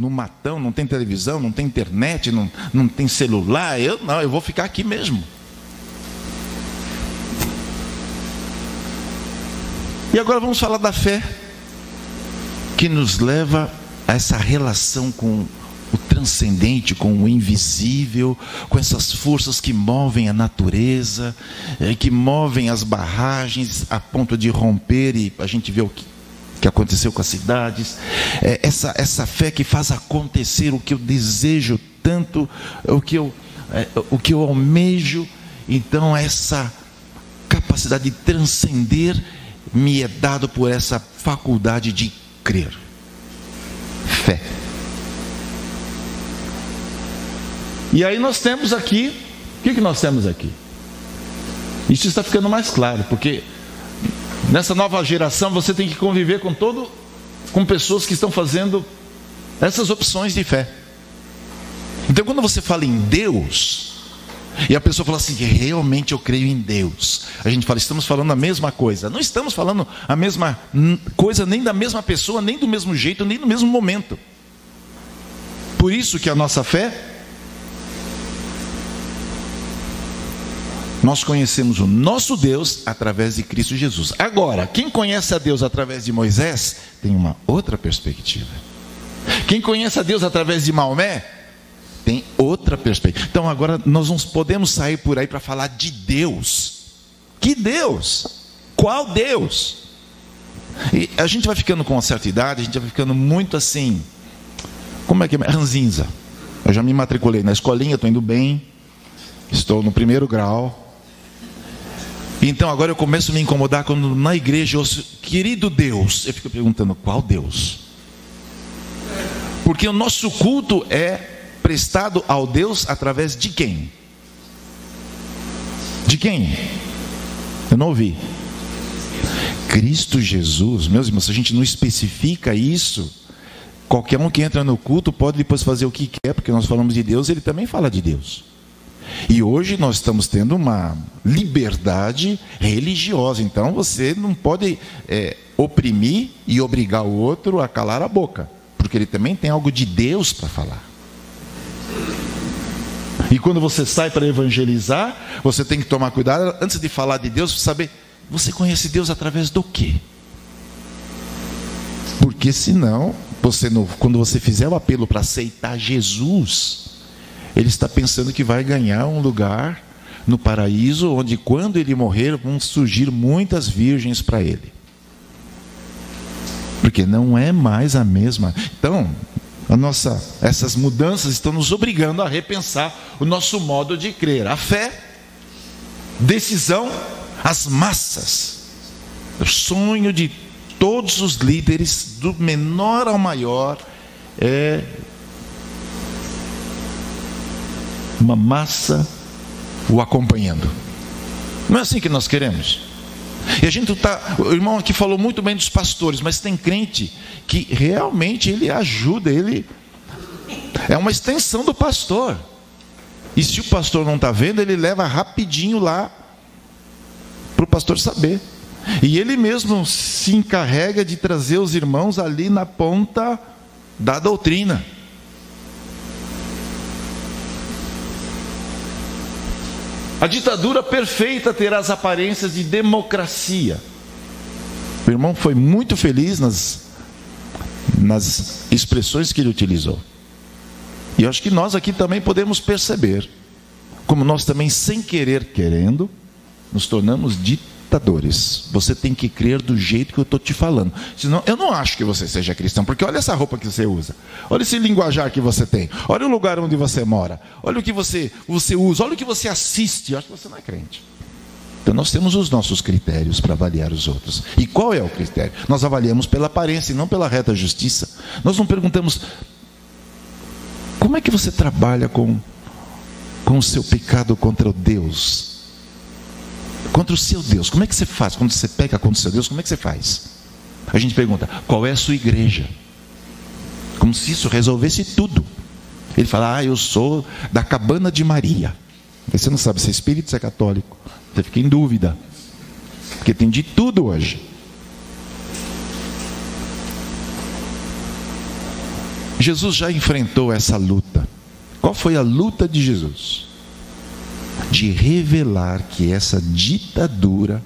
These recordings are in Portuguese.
no matão, não tem televisão, não tem internet, não, não tem celular. Eu não, eu vou ficar aqui mesmo. E agora vamos falar da fé, que nos leva a essa relação com o transcendente, com o invisível, com essas forças que movem a natureza, eh, que movem as barragens a ponto de romper, e a gente vê o que, que aconteceu com as cidades. É essa, essa fé que faz acontecer o que eu desejo tanto, o que eu, é, o que eu almejo. Então, essa capacidade de transcender me é dado por essa faculdade de crer. Fé. E aí nós temos aqui, o que, que nós temos aqui? Isso está ficando mais claro, porque nessa nova geração você tem que conviver com todo, com pessoas que estão fazendo essas opções de fé. Então quando você fala em Deus, e a pessoa fala assim: realmente eu creio em Deus. A gente fala, estamos falando a mesma coisa. Não estamos falando a mesma coisa, nem da mesma pessoa, nem do mesmo jeito, nem no mesmo momento. Por isso que a nossa fé, nós conhecemos o nosso Deus através de Cristo Jesus. Agora, quem conhece a Deus através de Moisés, tem uma outra perspectiva. Quem conhece a Deus através de Maomé, tem outra perspectiva. Então agora nós não podemos sair por aí para falar de Deus. Que Deus? Qual Deus? E a gente vai ficando com uma certa idade, a gente vai ficando muito assim. Como é que é? Ranzinza. Eu já me matriculei na escolinha, estou indo bem. Estou no primeiro grau. Então agora eu começo a me incomodar quando na igreja eu ouço, querido Deus, eu fico perguntando, qual Deus? Porque o nosso culto é prestado ao Deus através de quem? De quem? Eu não ouvi. Cristo Jesus, meus irmãos, se a gente não especifica isso, qualquer um que entra no culto pode depois fazer o que quer, porque nós falamos de Deus, ele também fala de Deus. E hoje nós estamos tendo uma liberdade religiosa, então você não pode é, oprimir e obrigar o outro a calar a boca, porque ele também tem algo de Deus para falar. E quando você sai para evangelizar, você tem que tomar cuidado antes de falar de Deus, saber você conhece Deus através do quê? Porque senão, você quando você fizer o apelo para aceitar Jesus, ele está pensando que vai ganhar um lugar no paraíso, onde quando ele morrer vão surgir muitas virgens para ele. Porque não é mais a mesma. Então, a nossa, essas mudanças estão nos obrigando a repensar o nosso modo de crer. A fé, decisão, as massas. O sonho de todos os líderes, do menor ao maior, é uma massa o acompanhando. Não é assim que nós queremos. E a gente está. O irmão aqui falou muito bem dos pastores, mas tem crente que realmente ele ajuda, ele é uma extensão do pastor. E se o pastor não está vendo, ele leva rapidinho lá para o pastor saber. E ele mesmo se encarrega de trazer os irmãos ali na ponta da doutrina. A ditadura perfeita terá as aparências de democracia. O irmão foi muito feliz nas, nas expressões que ele utilizou. E acho que nós aqui também podemos perceber como nós também, sem querer, querendo, nos tornamos ditadores. Você tem que crer do jeito que eu estou te falando. Senão, eu não acho que você seja cristão, porque olha essa roupa que você usa, olha esse linguajar que você tem, olha o lugar onde você mora, olha o que você, você usa, olha o que você assiste. Eu acho que você não é crente. Então nós temos os nossos critérios para avaliar os outros. E qual é o critério? Nós avaliamos pela aparência e não pela reta justiça. Nós não perguntamos como é que você trabalha com com o seu pecado contra o Deus, contra o seu Deus. Como é que você faz quando você peca contra o seu Deus? Como é que você faz? A gente pergunta: qual é a sua igreja? Como se isso resolvesse tudo. Ele fala: ah, eu sou da cabana de Maria. Você não sabe se é espírito, se é católico. Você fica em dúvida. Porque tem de tudo hoje. Jesus já enfrentou essa luta. Qual foi a luta de Jesus? De revelar que essa ditadura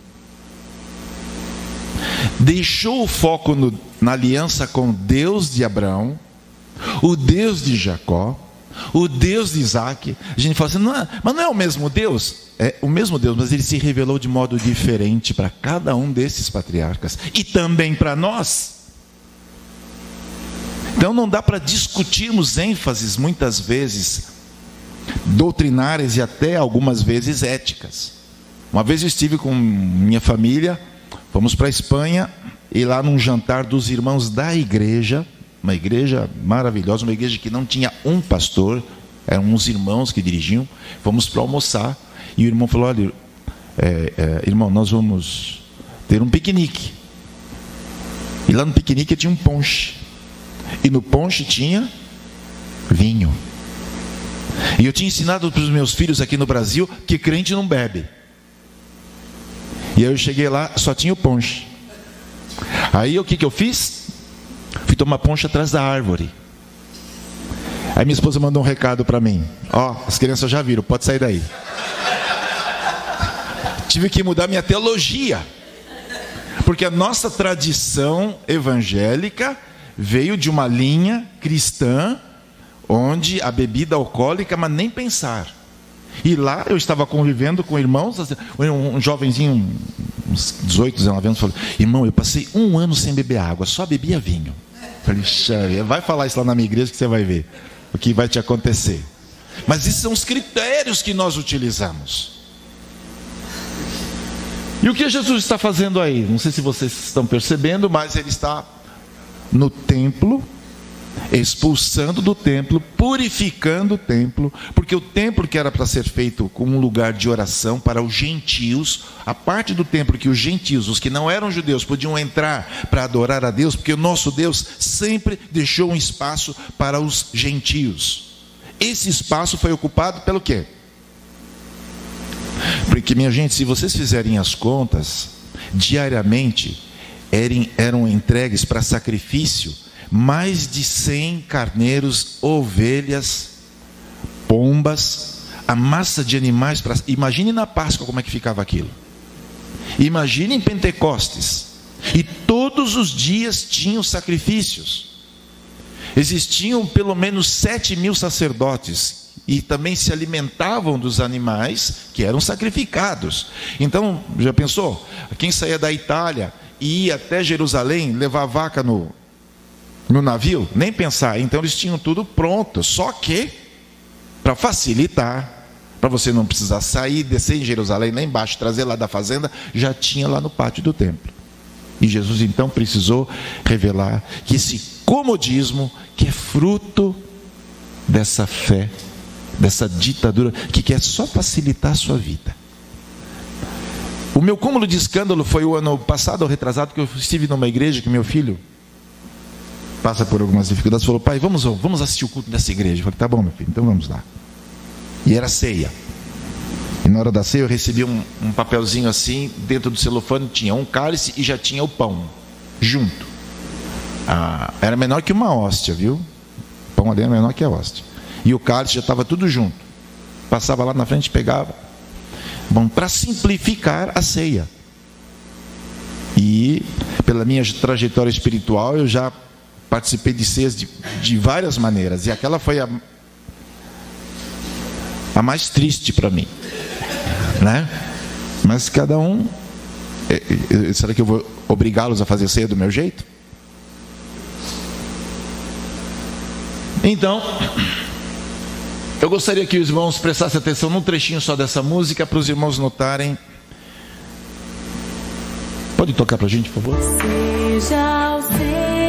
deixou o foco no, na aliança com Deus de Abraão, o Deus de Jacó, o Deus de Isaac. A gente fala assim, não é, mas não é o mesmo Deus? É o mesmo Deus, mas ele se revelou de modo diferente para cada um desses patriarcas e também para nós. Então não dá para discutirmos ênfases muitas vezes doutrinárias e até algumas vezes éticas. Uma vez eu estive com minha família, fomos para a Espanha e lá num jantar dos irmãos da igreja, uma igreja maravilhosa, uma igreja que não tinha um pastor, eram uns irmãos que dirigiam, fomos para almoçar e o irmão falou: olha, é, é, irmão, nós vamos ter um piquenique. E lá no piquenique tinha um ponche. E no ponche tinha vinho. E eu tinha ensinado para os meus filhos aqui no Brasil que crente não bebe. E aí eu cheguei lá, só tinha o ponche. Aí o que, que eu fiz? Fui tomar ponche atrás da árvore. Aí minha esposa mandou um recado para mim: Ó, oh, as crianças já viram, pode sair daí. Tive que mudar minha teologia. Porque a nossa tradição evangélica veio de uma linha cristã onde a bebida alcoólica, mas nem pensar. E lá eu estava convivendo com irmãos, assim, um jovenzinho, uns 18, 19 anos, falou: Irmão, eu passei um ano sem beber água, só bebia vinho. falei: Vai falar isso lá na minha igreja que você vai ver o que vai te acontecer. Mas esses são os critérios que nós utilizamos. E o que Jesus está fazendo aí? Não sei se vocês estão percebendo, mas ele está no templo, expulsando do templo, purificando o templo, porque o templo que era para ser feito como um lugar de oração para os gentios, a parte do templo que os gentios, os que não eram judeus, podiam entrar para adorar a Deus, porque o nosso Deus sempre deixou um espaço para os gentios. Esse espaço foi ocupado pelo quê? Porque, minha gente, se vocês fizerem as contas, diariamente eram, eram entregues para sacrifício mais de 100 carneiros, ovelhas, pombas, a massa de animais. Para... Imagine na Páscoa como é que ficava aquilo. Imagine em Pentecostes. E todos os dias tinham sacrifícios. Existiam pelo menos sete mil sacerdotes e também se alimentavam dos animais que eram sacrificados. Então, já pensou? Quem saía da Itália e ia até Jerusalém levar vaca no, no navio? Nem pensar. Então, eles tinham tudo pronto. Só que, para facilitar, para você não precisar sair, descer em Jerusalém, lá embaixo, trazer lá da fazenda, já tinha lá no pátio do templo. E Jesus então precisou revelar que esse comodismo, que é fruto dessa fé dessa ditadura que quer só facilitar a sua vida. O meu cúmulo de escândalo foi o ano passado, ou retrasado, que eu estive numa igreja que meu filho passa por algumas dificuldades, falou, pai, vamos, vamos assistir o culto dessa igreja. Eu falei, tá bom, meu filho, então vamos lá. E era ceia. E na hora da ceia eu recebi um, um papelzinho assim, dentro do celofane tinha um cálice e já tinha o pão, junto. Ah, era menor que uma hóstia, viu? O pão ali era menor que a hóstia. E o cálice já estava tudo junto. Passava lá na frente, pegava. Bom, para simplificar a ceia. E pela minha trajetória espiritual, eu já participei de ceias de, de várias maneiras. E aquela foi a, a mais triste para mim. Né? Mas cada um. É, é, será que eu vou obrigá-los a fazer ceia do meu jeito? Então. Eu gostaria que os irmãos prestassem atenção num trechinho só dessa música para os irmãos notarem. Pode tocar para a gente, por favor? Seja o seu.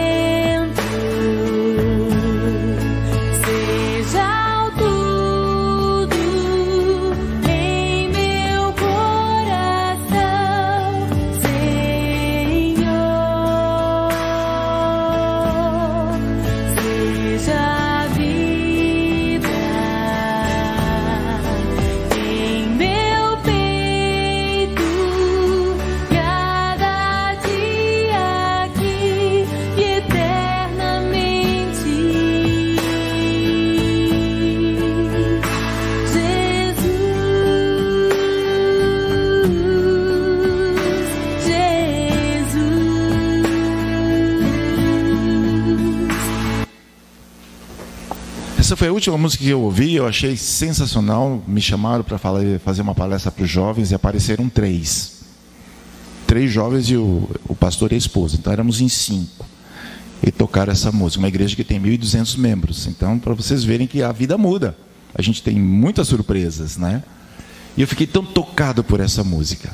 Essa foi a última música que eu ouvi, eu achei sensacional. Me chamaram para fazer uma palestra para os jovens e apareceram três. Três jovens e o, o pastor e a esposa. Então éramos em cinco. E tocaram essa música. Uma igreja que tem 1.200 membros. Então, para vocês verem que a vida muda. A gente tem muitas surpresas, né? E eu fiquei tão tocado por essa música.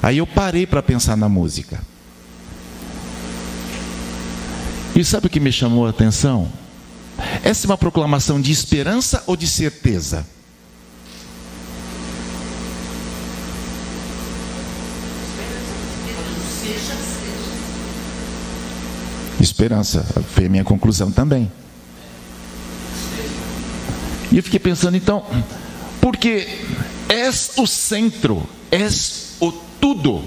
Aí eu parei para pensar na música. E sabe o que me chamou a atenção? Essa é uma proclamação de esperança ou de certeza? Esperança, foi a minha conclusão também. E eu fiquei pensando, então, porque és o centro, és o tudo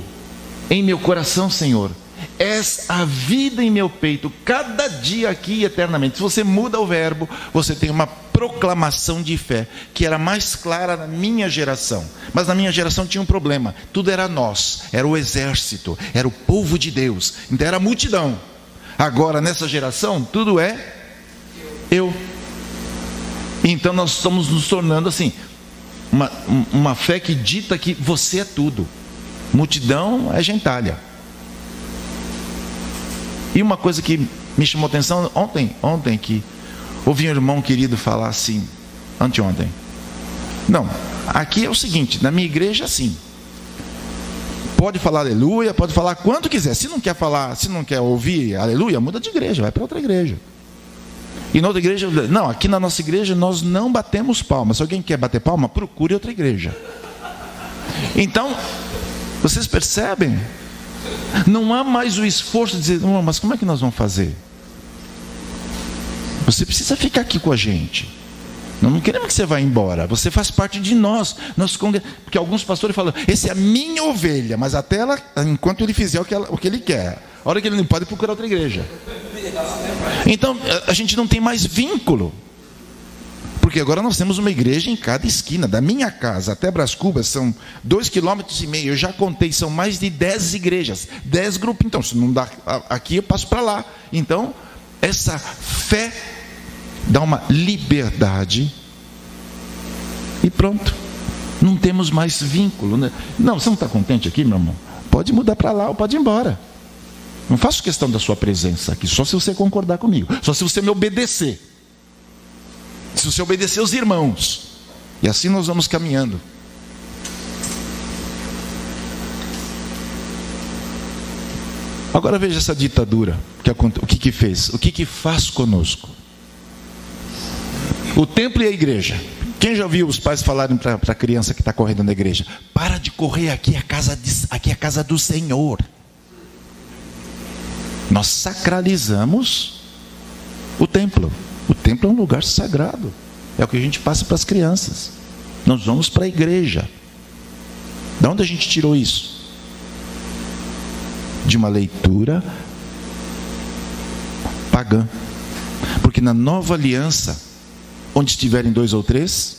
em meu coração, Senhor és a vida em meu peito, cada dia aqui e eternamente. Se você muda o verbo, você tem uma proclamação de fé, que era mais clara na minha geração. Mas na minha geração tinha um problema: tudo era nós, era o exército, era o povo de Deus, então era a multidão. Agora, nessa geração, tudo é eu. Então nós estamos nos tornando assim, uma, uma fé que dita que você é tudo. Multidão é gentalha. E uma coisa que me chamou atenção ontem, ontem que ouvi um irmão querido falar assim, anteontem. Não, aqui é o seguinte, na minha igreja assim. Pode falar aleluia, pode falar quanto quiser. Se não quer falar, se não quer ouvir aleluia, muda de igreja, vai para outra igreja. E na outra igreja, não, aqui na nossa igreja nós não batemos palmas. Se alguém quer bater palma, procure outra igreja. Então, vocês percebem não há mais o esforço de dizer, mas como é que nós vamos fazer? Você precisa ficar aqui com a gente. Nós não queremos que você vá embora. Você faz parte de nós. nós porque alguns pastores falam, esse é a minha ovelha, mas até ela, enquanto ele fizer o que, ela, o que ele quer. A hora que ele não pode procurar outra igreja. Então, a gente não tem mais vínculo. Porque agora nós temos uma igreja em cada esquina. Da minha casa até Bras Cubas são dois quilômetros e meio. Eu já contei, são mais de dez igrejas, dez grupos. Então, se não dá aqui, eu passo para lá. Então, essa fé dá uma liberdade e pronto. Não temos mais vínculo. Né? Não, você não está contente aqui, meu irmão? Pode mudar para lá ou pode ir embora. Não faço questão da sua presença aqui, só se você concordar comigo, só se você me obedecer se você obedecer os irmãos. E assim nós vamos caminhando. Agora veja essa ditadura, o que, que fez, o que, que faz conosco. O templo e a igreja. Quem já ouviu os pais falarem para a criança que está correndo na igreja? Para de correr aqui, é a casa de, aqui é a casa do Senhor. Nós sacralizamos o templo. O templo é um lugar sagrado. É o que a gente passa para as crianças. Nós vamos para a igreja. De onde a gente tirou isso? De uma leitura pagã. Porque na nova aliança, onde estiverem dois ou três,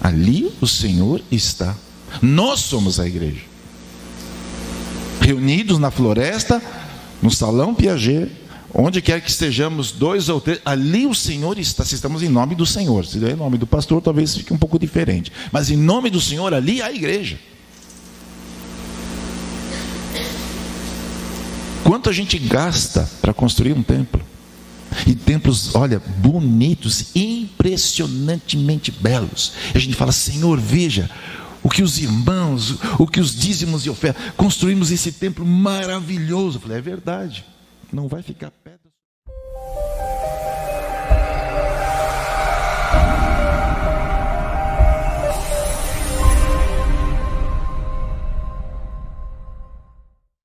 ali o Senhor está. Nós somos a igreja. Reunidos na floresta, no salão Piaget, Onde quer que estejamos, dois ou três, ali o Senhor está. Se estamos em nome do Senhor, se é em nome do pastor, talvez fique um pouco diferente. Mas em nome do Senhor, ali a igreja. Quanto a gente gasta para construir um templo? E templos, olha, bonitos, impressionantemente belos. E a gente fala, Senhor, veja o que os irmãos, o que os dízimos e ofertas, construímos esse templo maravilhoso. Eu falei, é verdade, não vai ficar